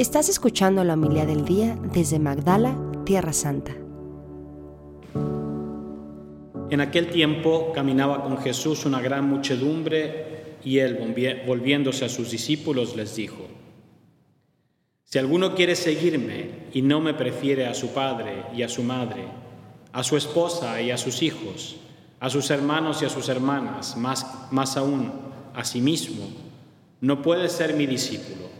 Estás escuchando la humildad del día desde Magdala, Tierra Santa. En aquel tiempo caminaba con Jesús una gran muchedumbre y él, volviéndose a sus discípulos, les dijo, Si alguno quiere seguirme y no me prefiere a su padre y a su madre, a su esposa y a sus hijos, a sus hermanos y a sus hermanas, más, más aún a sí mismo, no puede ser mi discípulo.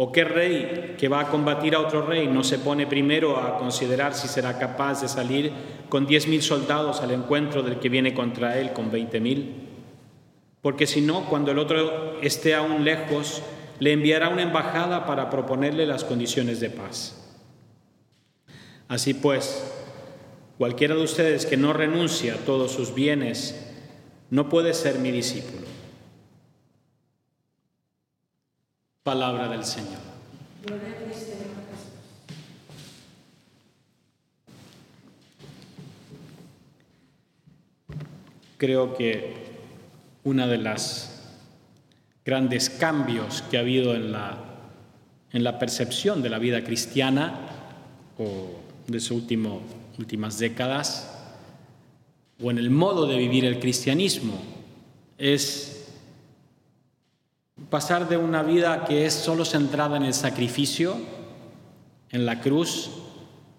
¿O qué rey que va a combatir a otro rey no se pone primero a considerar si será capaz de salir con diez mil soldados al encuentro del que viene contra él con veinte mil? Porque si no, cuando el otro esté aún lejos, le enviará una embajada para proponerle las condiciones de paz. Así pues, cualquiera de ustedes que no renuncia a todos sus bienes, no puede ser mi discípulo. Palabra del Señor. Creo que una de las grandes cambios que ha habido en la, en la percepción de la vida cristiana o de sus últimas décadas o en el modo de vivir el cristianismo es pasar de una vida que es solo centrada en el sacrificio, en la cruz,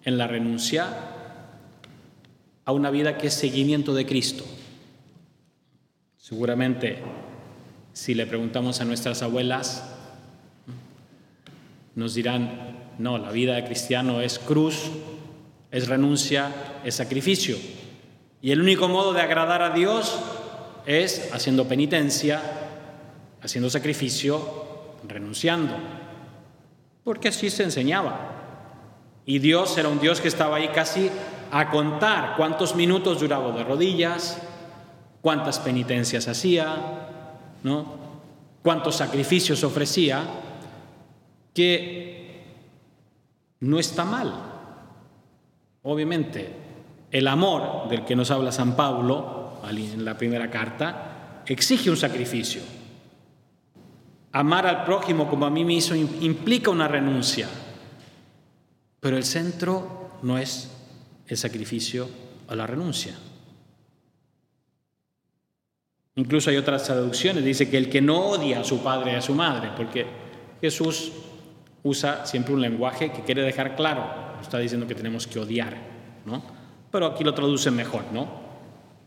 en la renuncia, a una vida que es seguimiento de Cristo. Seguramente, si le preguntamos a nuestras abuelas, nos dirán, no, la vida de cristiano es cruz, es renuncia, es sacrificio. Y el único modo de agradar a Dios es haciendo penitencia, haciendo sacrificio, renunciando, porque así se enseñaba. Y Dios era un Dios que estaba ahí casi a contar cuántos minutos duraba de rodillas, cuántas penitencias hacía, ¿no? cuántos sacrificios ofrecía, que no está mal. Obviamente, el amor del que nos habla San Pablo en la primera carta exige un sacrificio. Amar al prójimo como a mí mismo implica una renuncia, pero el centro no es el sacrificio o la renuncia. Incluso hay otras traducciones, dice que el que no odia a su padre y a su madre, porque Jesús usa siempre un lenguaje que quiere dejar claro, está diciendo que tenemos que odiar, ¿no? Pero aquí lo traduce mejor, ¿no?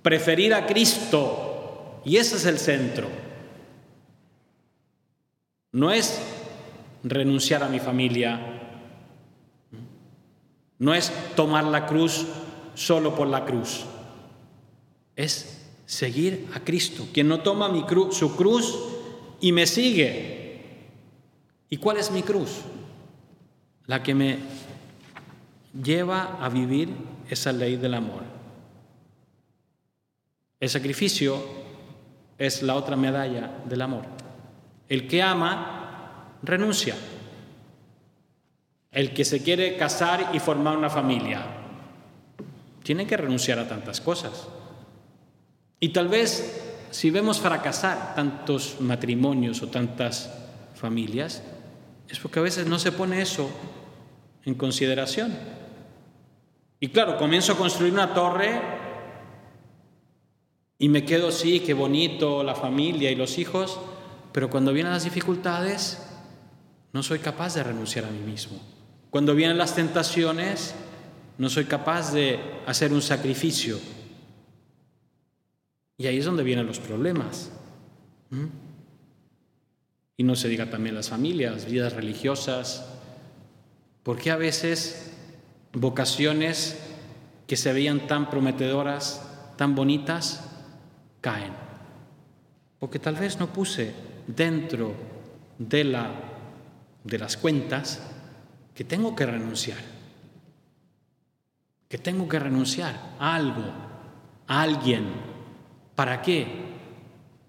Preferir a Cristo, y ese es el centro. No es renunciar a mi familia, no es tomar la cruz solo por la cruz, es seguir a Cristo, quien no toma mi su cruz y me sigue. ¿Y cuál es mi cruz? La que me lleva a vivir esa ley del amor. El sacrificio es la otra medalla del amor. El que ama, renuncia. El que se quiere casar y formar una familia, tiene que renunciar a tantas cosas. Y tal vez si vemos fracasar tantos matrimonios o tantas familias, es porque a veces no se pone eso en consideración. Y claro, comienzo a construir una torre y me quedo, sí, qué bonito la familia y los hijos, pero cuando vienen las dificultades, no soy capaz de renunciar a mí mismo. Cuando vienen las tentaciones, no soy capaz de hacer un sacrificio. Y ahí es donde vienen los problemas. Y no se diga también las familias, vidas religiosas. porque a veces vocaciones que se veían tan prometedoras, tan bonitas, caen? Porque tal vez no puse dentro de, la, de las cuentas que tengo que renunciar. que tengo que renunciar algo, a alguien. ¿Para qué?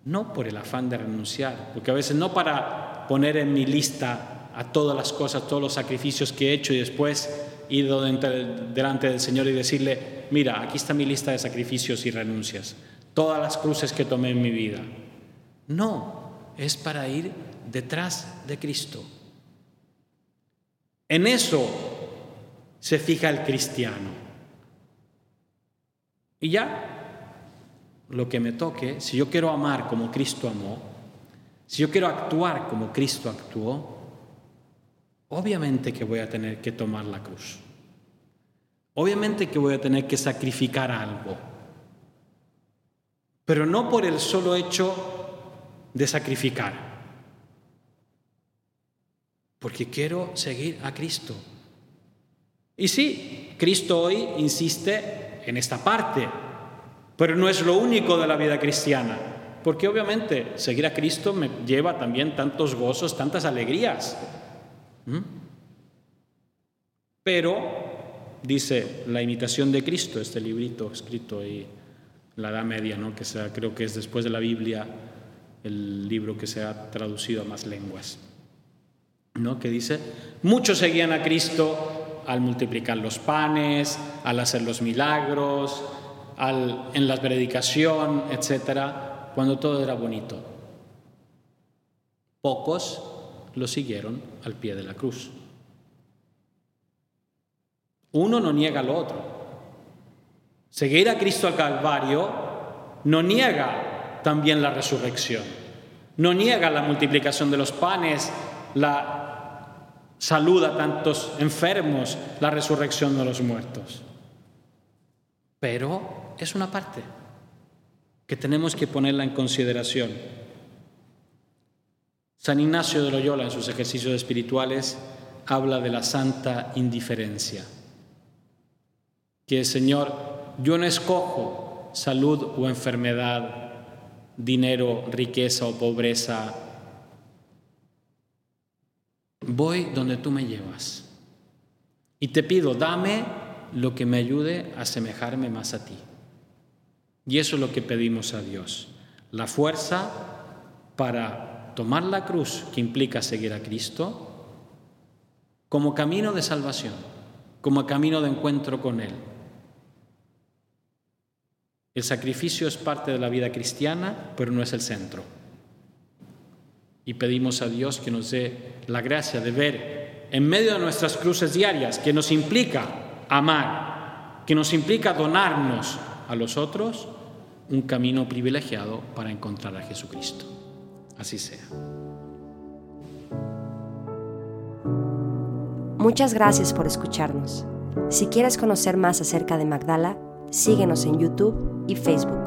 No por el afán de renunciar, porque a veces no para poner en mi lista a todas las cosas, todos los sacrificios que he hecho y después ir delante del Señor y decirle, mira, aquí está mi lista de sacrificios y renuncias, todas las cruces que tomé en mi vida. No, es para ir detrás de Cristo. En eso se fija el cristiano. Y ya, lo que me toque, si yo quiero amar como Cristo amó, si yo quiero actuar como Cristo actuó, obviamente que voy a tener que tomar la cruz. Obviamente que voy a tener que sacrificar algo. Pero no por el solo hecho de sacrificar. Porque quiero seguir a Cristo. Y sí, Cristo hoy insiste en esta parte, pero no es lo único de la vida cristiana. Porque obviamente seguir a Cristo me lleva también tantos gozos, tantas alegrías. ¿Mm? Pero, dice la imitación de Cristo, este librito escrito en la Edad Media, ¿no? que sea, creo que es después de la Biblia el libro que se ha traducido a más lenguas, ¿no? que dice, muchos seguían a Cristo al multiplicar los panes, al hacer los milagros, al, en la predicación, etcétera, cuando todo era bonito. Pocos lo siguieron al pie de la cruz. Uno no niega al otro. Seguir a Cristo al Calvario no niega también la resurrección, no niega la multiplicación de los panes, la salud a tantos enfermos, la resurrección de los muertos. Pero es una parte que tenemos que ponerla en consideración. San Ignacio de Loyola en sus ejercicios espirituales habla de la santa indiferencia, que Señor, yo no escojo salud o enfermedad, dinero, riqueza o pobreza, voy donde tú me llevas y te pido, dame lo que me ayude a asemejarme más a ti. Y eso es lo que pedimos a Dios, la fuerza para tomar la cruz, que implica seguir a Cristo, como camino de salvación, como camino de encuentro con Él. El sacrificio es parte de la vida cristiana, pero no es el centro. Y pedimos a Dios que nos dé la gracia de ver en medio de nuestras cruces diarias, que nos implica amar, que nos implica donarnos a los otros, un camino privilegiado para encontrar a Jesucristo. Así sea. Muchas gracias por escucharnos. Si quieres conocer más acerca de Magdala, síguenos en YouTube y Facebook.